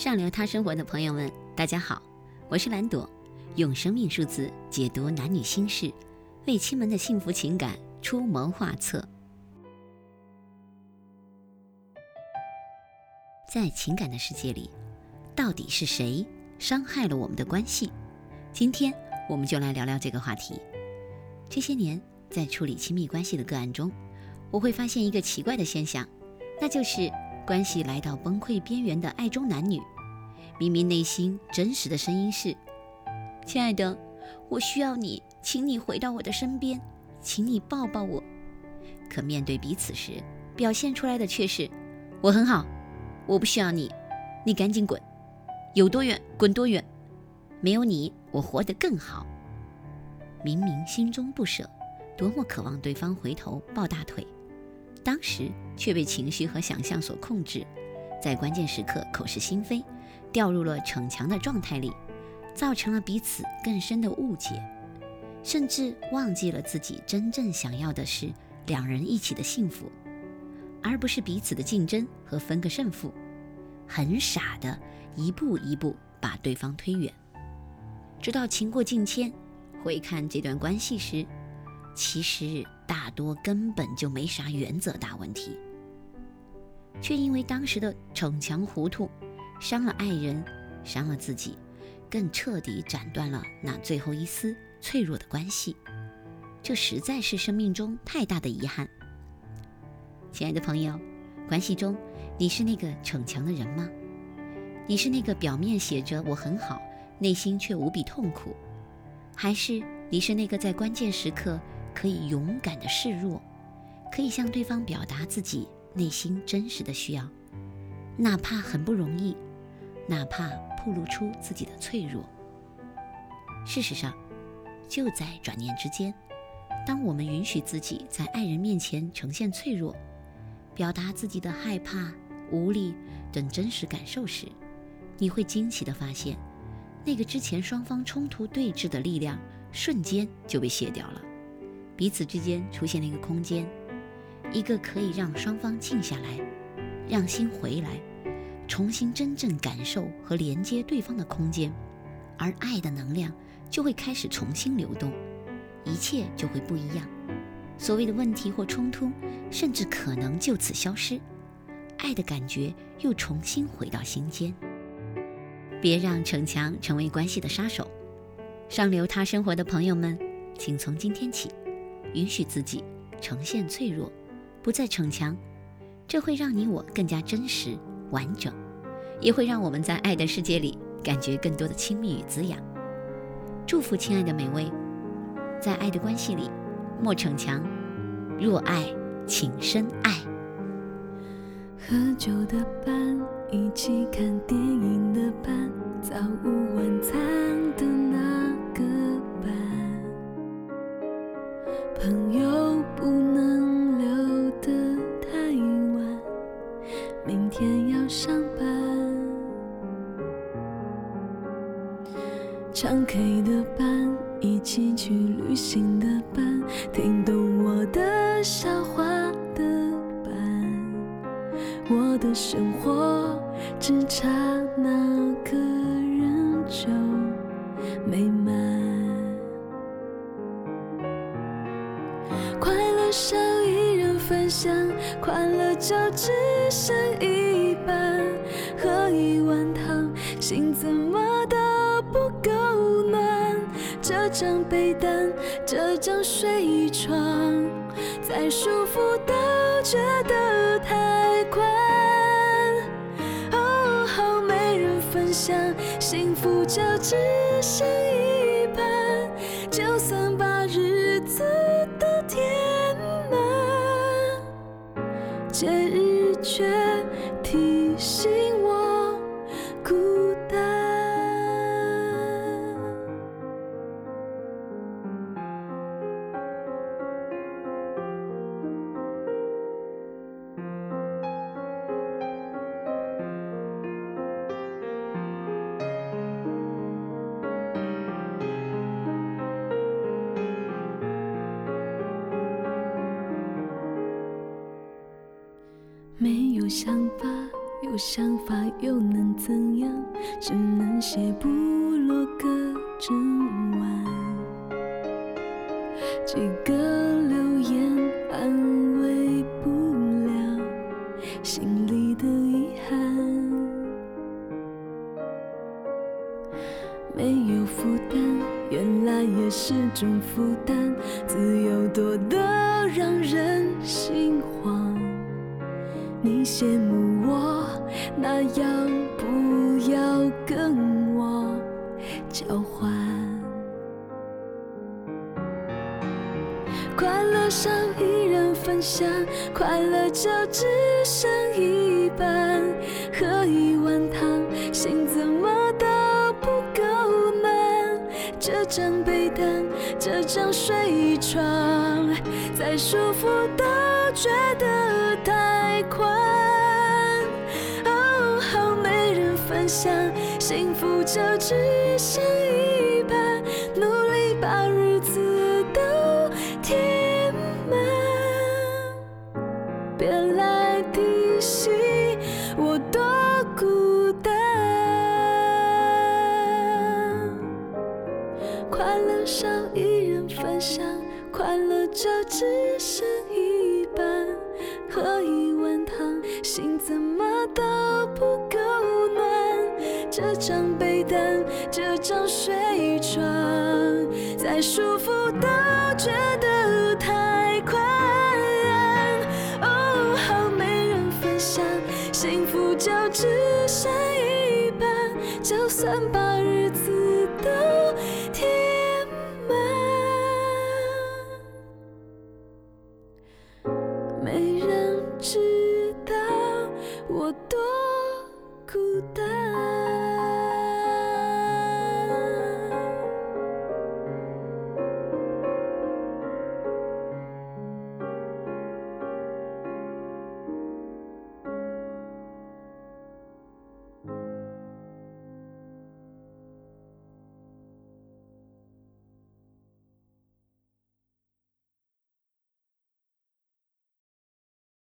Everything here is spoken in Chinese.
上流他生活的朋友们，大家好，我是蓝朵，用生命数字解读男女心事，为亲们的幸福情感出谋划策。在情感的世界里，到底是谁伤害了我们的关系？今天我们就来聊聊这个话题。这些年，在处理亲密关系的个案中，我会发现一个奇怪的现象，那就是关系来到崩溃边缘的爱中男女，明明内心真实的声音是：“亲爱的，我需要你，请你回到我的身边，请你抱抱我。”可面对彼此时，表现出来的却是：“我很好，我不需要你，你赶紧滚，有多远滚多远，没有你我活得更好。”明明心中不舍。多么渴望对方回头抱大腿，当时却被情绪和想象所控制，在关键时刻口是心非，掉入了逞强的状态里，造成了彼此更深的误解，甚至忘记了自己真正想要的是两人一起的幸福，而不是彼此的竞争和分个胜负，很傻的一步一步把对方推远，直到情过境迁，回看这段关系时。其实大多根本就没啥原则大问题，却因为当时的逞强糊涂，伤了爱人，伤了自己，更彻底斩断了那最后一丝脆弱的关系。这实在是生命中太大的遗憾。亲爱的朋友，关系中你是那个逞强的人吗？你是那个表面写着我很好，内心却无比痛苦，还是你是那个在关键时刻？可以勇敢的示弱，可以向对方表达自己内心真实的需要，哪怕很不容易，哪怕暴露出自己的脆弱。事实上，就在转念之间，当我们允许自己在爱人面前呈现脆弱，表达自己的害怕、无力等真实感受时，你会惊奇地发现，那个之前双方冲突对峙的力量瞬间就被卸掉了。彼此之间出现了一个空间，一个可以让双方静下来，让心回来，重新真正感受和连接对方的空间，而爱的能量就会开始重新流动，一切就会不一样。所谓的问题或冲突，甚至可能就此消失，爱的感觉又重新回到心间。别让逞强成为关系的杀手。上流他生活的朋友们，请从今天起。允许自己呈现脆弱，不再逞强，这会让你我更加真实完整，也会让我们在爱的世界里感觉更多的亲密与滋养。祝福亲爱的美味，在爱的关系里莫逞强，若爱，请深爱。喝酒的伴，一起看电影的伴，早午晚餐明天要上班。唱 K 的伴，一起去旅行的伴，听懂我的笑话的伴，我的生活只差那个人就美满。快乐就只剩一半。喝一碗汤，心怎么都不够暖。这张被单，这张睡床，再舒服都觉得太宽。哦，没人分享，幸福就只剩一节日却想法有想法又能怎样？只能写部落格整晚，几个留言安慰不了心里的遗憾。没有负担，原来也是种负担，自由多得让人心慌。你羡慕我，那要不要跟我交换？快乐少一人分享，快乐就只剩一半。喝一碗汤，心怎么。这张被单，这张睡床，再舒服都觉得太宽。哦，好没人分享，幸福就只剩一半，少一人分享，快乐就只剩一半。喝一碗汤，心怎么都不够暖。这张被单，这张睡床，再舒服都觉得太宽。哦，好没人分享，幸福就只剩一半，就算把日子都填我多孤单。